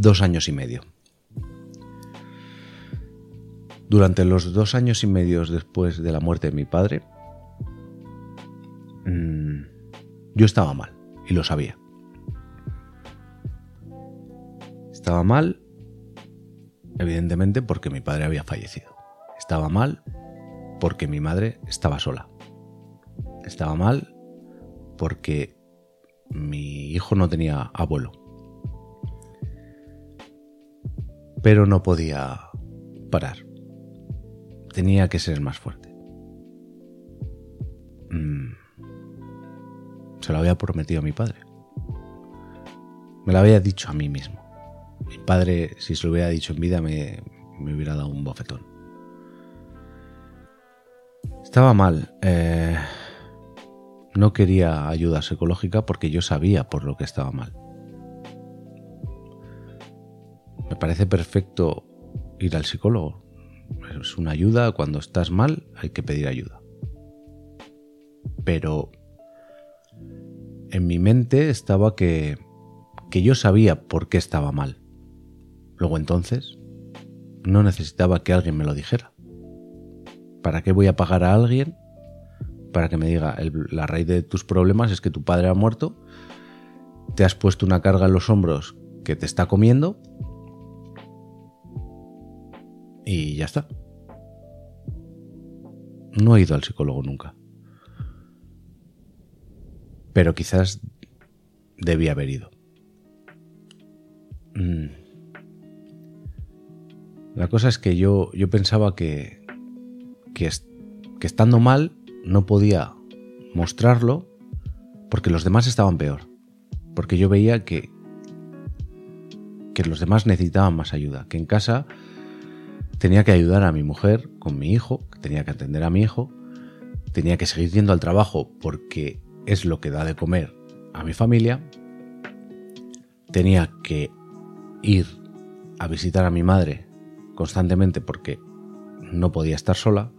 dos años y medio. Durante los dos años y medio después de la muerte de mi padre, mm, yo estaba mal y lo sabía. Estaba mal, evidentemente, porque mi padre había fallecido. Estaba mal porque mi madre estaba sola. Estaba mal porque mi hijo no tenía abuelo. Pero no podía parar. Tenía que ser más fuerte. Mm. Se lo había prometido a mi padre. Me lo había dicho a mí mismo. Mi padre, si se lo hubiera dicho en vida, me, hubiera dado un bofetón. Estaba mal. Eh, no quería ayuda psicológica porque yo sabía por lo que estaba mal. Parece perfecto ir al psicólogo. Es una ayuda, cuando estás mal hay que pedir ayuda. Pero en mi mente estaba que, que yo sabía por qué estaba mal. Luego entonces, no necesitaba que alguien me lo dijera. ¿Para qué voy a pagar a alguien para que me diga, la raíz de tus problemas es que tu padre ha muerto, te has puesto una carga en los hombros que te está comiendo y ya está. No he ido al psicólogo nunca. Pero quizás debía haber ido. Mm. La cosa es que yo, yo pensaba que, que, que estando mal no podía mostrarlo porque los demás estaban peor. Porque yo veía que, que los demás necesitaban más ayuda. Que en casa tenía que ayudar a mi mujer con mi hijo, tenía que atender a mi hijo, tenía que seguir yendo al trabajo porque es lo que da de comer a mi familia, tenía que ir a visitar a mi madre constantemente porque no podía estar sola,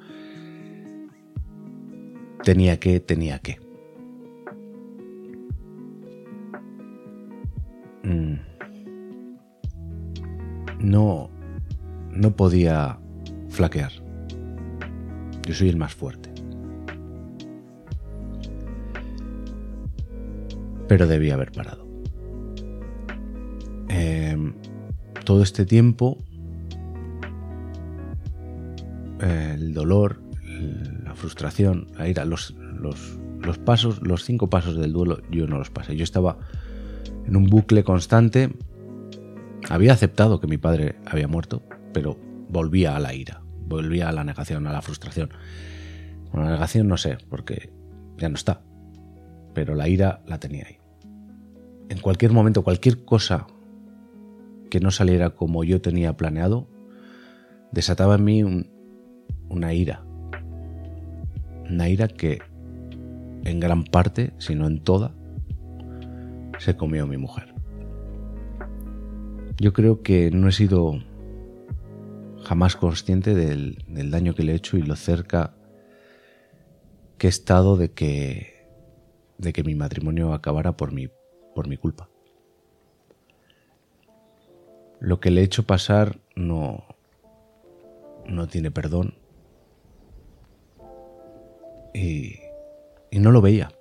tenía que, tenía que. Podía flaquear. Yo soy el más fuerte. Pero debía haber parado. Em, todo este tiempo, el dolor, la frustración, la ira, los, los, pasos, los cinco pasos del duelo, yo no los pasé. Yo estaba en un bucle constante. Había aceptado que mi padre había muerto, pero volvía a la ira, volvía a la negación, a la frustración. Bueno, la negación no sé, porque ya no está, pero la ira la tenía ahí. En cualquier momento, cualquier cosa que no saliera como yo tenía planeado, desataba en mí una ira, Naira que en gran parte, si no en toda, se comió mi mujer. Yo creo que no he sido jamás consciente del, daño que le he hecho y lo cerca que he estado de que, de que mi matrimonio acabara por mi, por mi culpa. Lo que le he hecho pasar no, no tiene perdón y, no lo veía.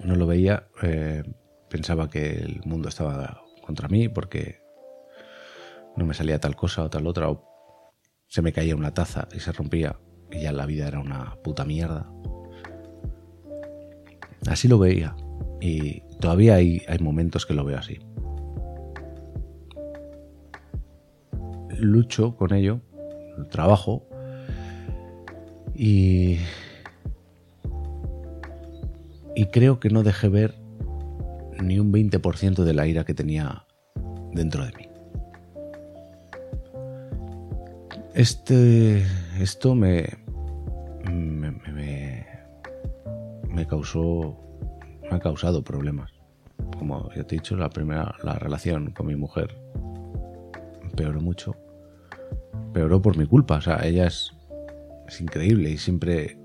No lo veía. Eh, pensaba que el mundo estaba contra mí porque no me salía tal cosa o tal otra. Se me caía una taza y se rompía y ya la vida era una puta mierda. Así lo veía. Y todavía hay, momentos que lo veo así. Lucho con ello, trabajo y y creo que no dejé ver ni un 20% de la ira que tenía dentro de mí. Este, esto me, me, me, causó, me ha causado problemas. Como ya te he dicho, la primera, la relación con mi mujer empeoró mucho. Empeoró por mi culpa. O sea, ella es, es increíble y siempre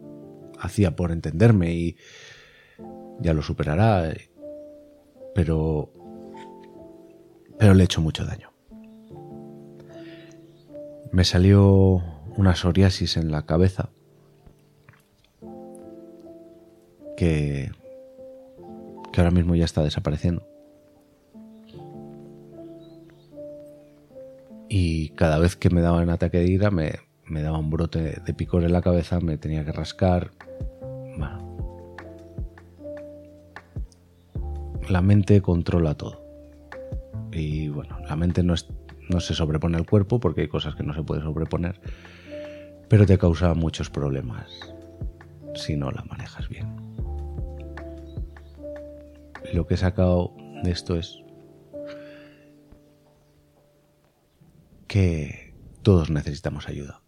hacía por entenderme y, ya lo superará, pero, pero le he hecho mucho daño. Me salió una psoriasis en la cabeza que, ahora mismo ya está desapareciendo. Y cada vez que me daba un ataque de ira me daba un brote de picor en la cabeza, me tenía que rascar. La mente controla todo. Y bueno, la mente no, es, no se sobrepone al cuerpo porque hay cosas que no se puede sobreponer, pero te causa muchos problemas si no la manejas bien. lo que he sacado de esto es que todos necesitamos ayuda.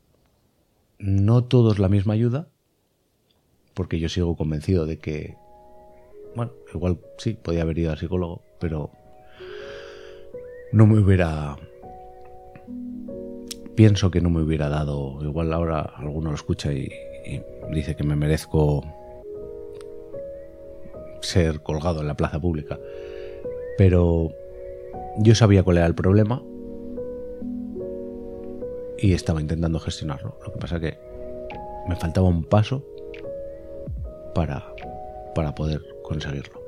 No todos la misma ayuda, porque yo sigo convencido de que, bueno, igual sí, podía haber ido al psicólogo, pero no me hubiera... Pienso que no me hubiera dado, igual ahora alguno lo escucha y, dice que me merezco ser colgado en la plaza pública, pero yo sabía cuál era el problema y estaba intentando gestionarlo. Lo que pasa que me faltaba un paso para, para poder conseguirlo.